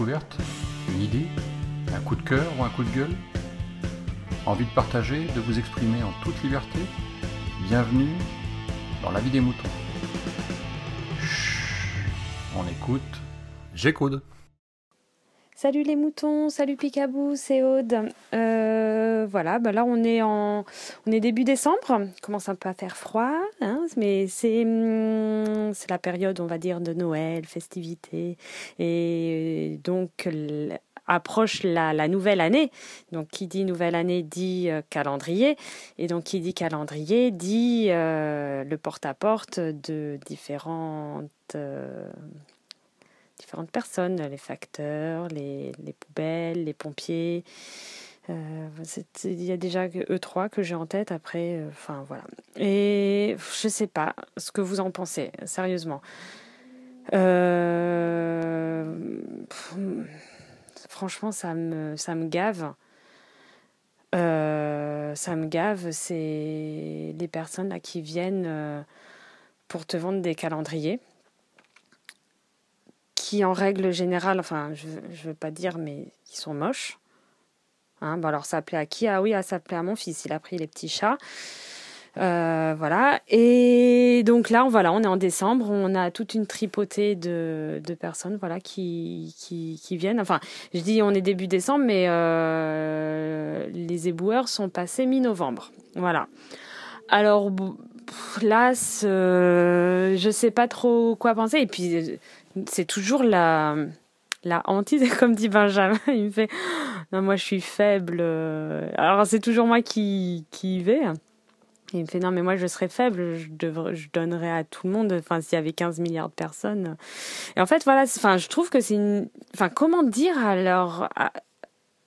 Une idée Un coup de cœur ou un coup de gueule Envie de partager, de vous exprimer en toute liberté Bienvenue dans la vie des moutons. On écoute, j'écoute. Salut les moutons, salut Picabou, c'est Aude. Euh, voilà, bah là on est en, on est début décembre, il commence un peu à faire froid, hein, mais c'est, hum, c'est la période, on va dire, de Noël, festivités, et donc approche la, la, nouvelle année. Donc qui dit nouvelle année dit euh, calendrier, et donc qui dit calendrier dit euh, le porte-à-porte de différentes différentes personnes, les facteurs, les, les poubelles, les pompiers. Euh, il y a déjà eux trois que j'ai en tête après. Euh, enfin voilà. Et je sais pas ce que vous en pensez, sérieusement. Euh, franchement, ça me, ça me gave. ça me gave, c'est les personnes là qui viennent pour te vendre des calendriers qui en règle générale, enfin je ne veux pas dire, mais qui sont moches. Hein, bon alors ça plaît à qui? Ah oui, ah, ça plaît à mon fils, il a pris les petits chats. Euh, voilà. Et donc là, voilà, on est en décembre, on a toute une tripotée de, personnes voilà, qui, viennent. Enfin, je dis on est début décembre, mais euh, les éboueurs sont passés mi-novembre. Voilà. Alors là, je sais pas trop quoi penser. Et puis, c'est toujours la, la hantise, comme dit Benjamin. Il me fait Non, moi je suis faible. Alors c'est toujours moi qui, qui y vais. il me fait Non, mais moi je serais faible, je, devrais, je donnerais à tout le monde. Enfin, s'il y avait 15 milliards de personnes. Et en fait, voilà, enfin, je trouve que c'est une. Enfin, comment dire à,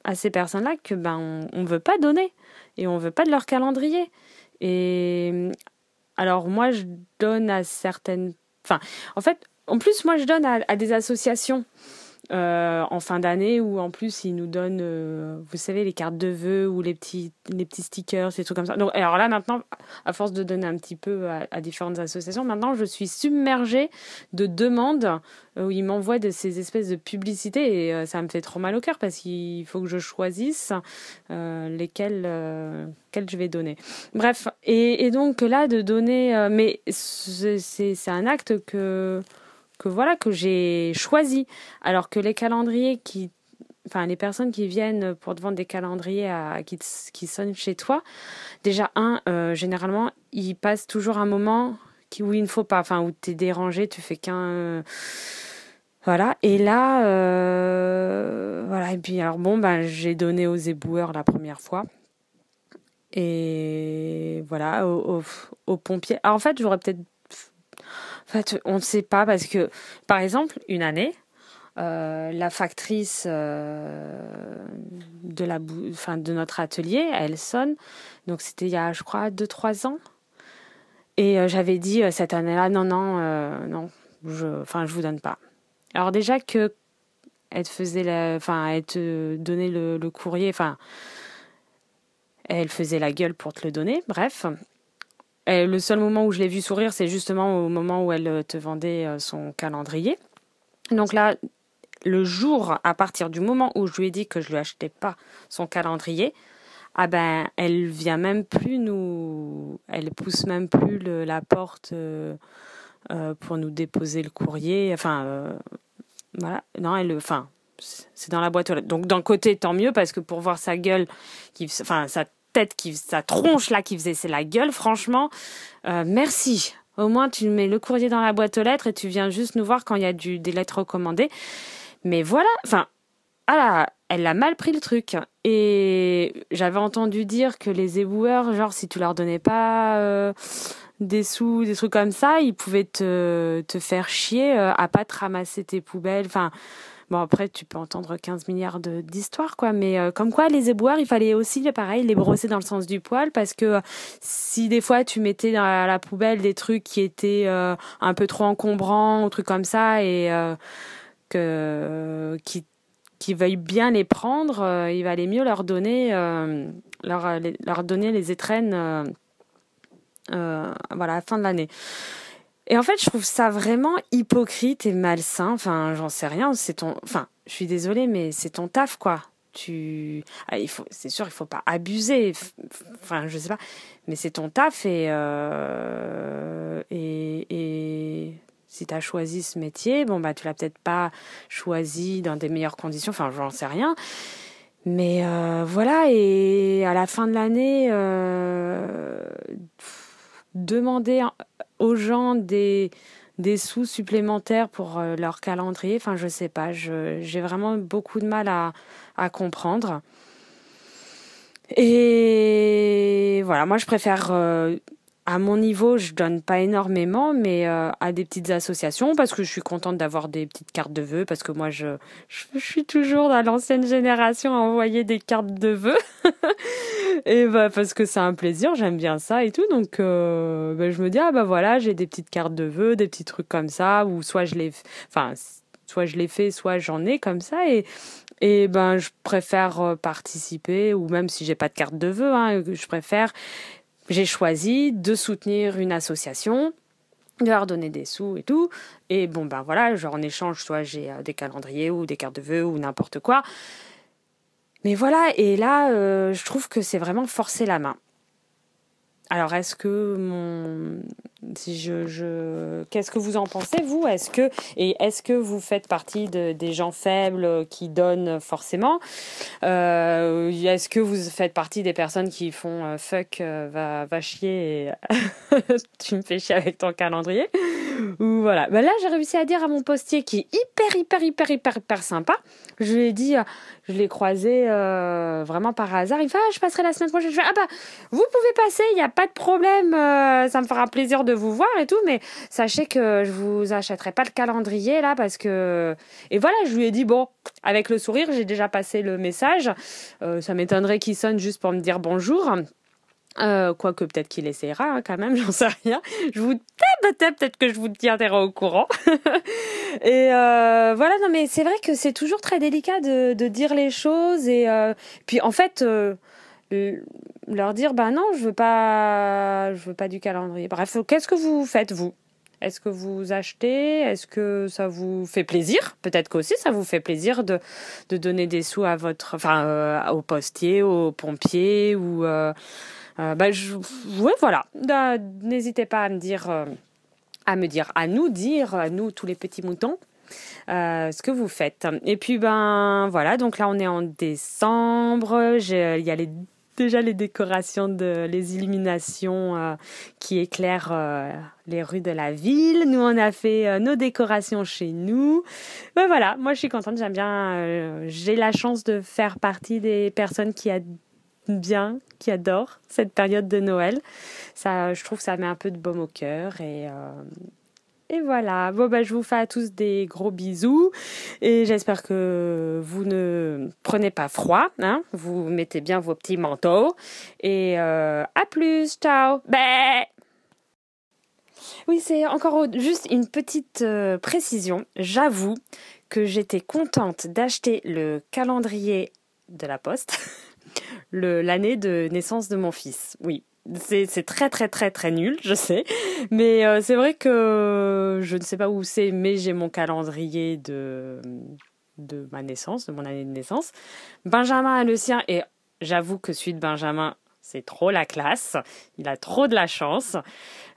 à, ces personnes-là que ben on ne veut pas donner et on veut pas de leur calendrier. Et alors moi je donne à certaines enfin en fait en plus, moi, je donne à, des associations. Euh, en fin d'année où en plus ils nous donnent, euh, vous savez, les cartes de vœux ou les petits, les petits stickers, ces trucs comme ça. Donc, alors là maintenant, à force de donner un petit peu à, différentes associations, maintenant je suis submergée de demandes euh, où ils m'envoient de ces espèces de publicités et ça me fait trop mal au cœur parce qu'il faut que je choisisse lesquelles, je vais donner. Bref, et donc là de donner, mais c'est un acte que que voilà que j'ai choisi. Alors que les calendriers qui enfin les personnes qui viennent pour te vendre des calendriers à, qui, qui sonnent chez toi, déjà un, euh, généralement, ils passent toujours un moment qui, où il ne faut pas, enfin où tu es dérangé, tu fais qu'un... voilà, et là, euh, voilà, et puis alors bon, ben, j'ai donné aux éboueurs la première fois. Et voilà, aux, aux pompiers. En fait, j'aurais peut-être fait, on ne sait pas parce que, par exemple, une année, euh, la factrice euh, de, notre atelier, elle sonne. Donc c'était il y a, je crois, 2-3 ans. Et euh, j'avais dit cette année-là, non, non, non, je, je vous donne pas. Alors déjà que elle te donnait le, le courrier, enfin, elle faisait la gueule pour te le donner. Bref, le seul moment où je l'ai vu sourire, c'est justement au moment où elle euh, te vendait euh, son calendrier. Donc là, le jour, à partir du moment où je lui ai dit que je lui achetais pas son calendrier, ah ben, elle vient même plus nous, elle pousse même plus la porte euh, pour nous déposer le courrier. Enfin, voilà. Non, elle, enfin, c'est dans la boîte lettres. Donc d'un côté, tant mieux parce que pour voir sa gueule, qui, enfin, sa tête, qui, sa tronche là qui faisait c'est la gueule, franchement, euh, merci. Au moins, tu mets le courrier dans la boîte aux lettres et tu viens juste nous voir quand il y a du, des lettres recommandées. Mais voilà, enfin, ah elle a mal pris le truc. Et j'avais entendu dire que les éboueurs, genre, si tu leur donnais pas euh, des sous, des trucs comme ça, ils pouvaient te, te faire chier euh, à pas te ramasser tes poubelles. Enfin, Bon, après, tu peux entendre 15 milliards d'histoires, quoi. Mais euh, comme quoi, les éboueurs, il fallait aussi, pareil, les brosser dans le sens du poil. Parce que si des fois, tu mettais dans la, poubelle des trucs qui étaient euh, un peu trop encombrants, ou trucs comme ça, et euh, qui, qui veuillent bien les prendre, il valait mieux leur donner, leur, leur donner les étrennes voilà, à la fin de l'année. Et en fait, je trouve ça vraiment hypocrite et malsain. Enfin, j'en sais rien. C'est ton. Enfin, je suis désolée, mais c'est ton taf, quoi. Tu, ah, c'est sûr, il faut pas abuser. Enfin, je sais pas, mais c'est ton taf et euh, et, et si tu as choisi ce métier, bon bah tu l'as peut-être pas choisi dans des meilleures conditions. Enfin, j'en sais rien. Mais euh, voilà, et à la fin de l'année, euh, demander aux gens des, sous supplémentaires pour euh, leur calendrier, enfin je sais pas, j'ai vraiment beaucoup de mal à, à comprendre. Et voilà, moi je préfère à mon niveau, je donne pas énormément, mais euh, à des petites associations parce que je suis contente d'avoir des petites cartes de vœux parce que moi je, je, suis toujours dans l'ancienne génération à envoyer des cartes de vœux. Et bah parce que c'est un plaisir, j'aime bien ça et tout donc euh, bah, je me dis ah bah voilà j'ai des petites cartes de vœux, des petits trucs comme ça ou soit je les, enfin soit je les fais, soit j'en ai comme ça et et ben je préfère euh, participer ou même si j'ai pas de carte de vœux, hein, je préfère j'ai choisi de soutenir une association de leur donner des sous et tout. Et bon, ben voilà, en échange, soit j'ai euh, des calendriers ou des cartes de vœux ou n'importe quoi. Mais voilà, et là, euh, je trouve que c'est vraiment forcer la main. Alors, est-ce que mon. Qu'est-ce que vous en pensez, vous? Est-ce que. Et est-ce que vous faites partie de, des gens faibles qui donnent forcément? Euh, Est-ce que vous faites partie des personnes qui font euh, fuck, euh, va, va chier tu me fais chier avec ton calendrier? Ou voilà. Ben là, j'ai réussi à dire à mon postier qui est hyper, hyper, hyper, hyper, sympa. Je lui ai dit, je l'ai croisé vraiment par hasard. Il fait, ah, je passerai la semaine prochaine. Je fais, ah bah, vous pouvez passer, il n'y a pas de problème, ça me fera plaisir de vous voir et tout, mais sachez que je vous achèterai pas le calendrier là parce que et voilà, je lui ai dit bon, avec le sourire, j'ai déjà passé le message. Euh, ça m'étonnerait qu'il sonne juste pour me dire bonjour. Euh, quoique peut-être qu'il essaiera hein, quand même, j'en sais rien. Je vous peut-être que je vous tiendrai au courant. et voilà, non mais c'est vrai que c'est toujours très délicat de, de dire les choses et puis en fait leur dire bah non, je veux pas veux pas du calendrier. Bref, qu'est-ce que vous faites vous? Est-ce que vous achetez? Est-ce que ça vous fait plaisir? Peut-être qu'aussi ça vous fait plaisir de, donner des sous à votre enfin euh, au postier, au pompier ou euh, euh, bah ouais, voilà. N'hésitez pas à me dire à me dire à nous dire à nous tous les petits moutons ce que vous faites. Et puis ben voilà, donc là on est en décembre, il y a les déjà les décorations de les illuminations euh, qui éclairent euh, les rues de la ville. Nous on a fait euh, nos décorations chez nous. Ben voilà, moi je suis contente, j'aime bien j'ai la chance de faire partie des personnes qui aiment bien, qui adorent cette période de Noël. Ça je trouve ça met un peu de baume au cœur et et voilà. Bon, bah, je vous fais à tous des gros bisous. Et j'espère que vous ne prenez pas froid. Hein vous mettez bien vos petits manteaux. Et euh, à plus. Ciao. Bah oui, c'est encore juste une petite euh, précision. J'avoue que j'étais contente d'acheter le calendrier de la poste l'année de naissance de mon fils. Oui, c'est très très très très nul, je sais. Mais euh, c'est vrai que je ne sais pas où c'est, mais j'ai mon calendrier de, de ma naissance, de mon année de naissance. Benjamin a le sien et j'avoue que celui de Benjamin, c'est trop la classe. Il a trop de la chance.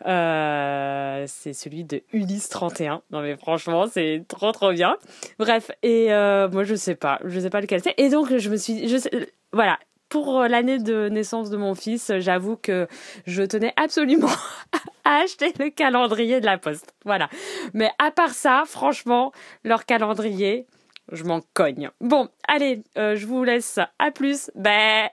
Euh, c'est celui de Ulysse 31. Non mais franchement, c'est trop trop bien. Bref, et euh, moi je sais pas, je sais pas lequel c'est. Et donc je me suis, voilà, pour euh, l'année de naissance de mon fils, j'avoue que je tenais absolument à acheter le calendrier de la poste. Voilà. Mais à part ça, franchement, leur calendrier, je m'en cogne. Bon, allez, euh, je vous laisse. À plus. Bye.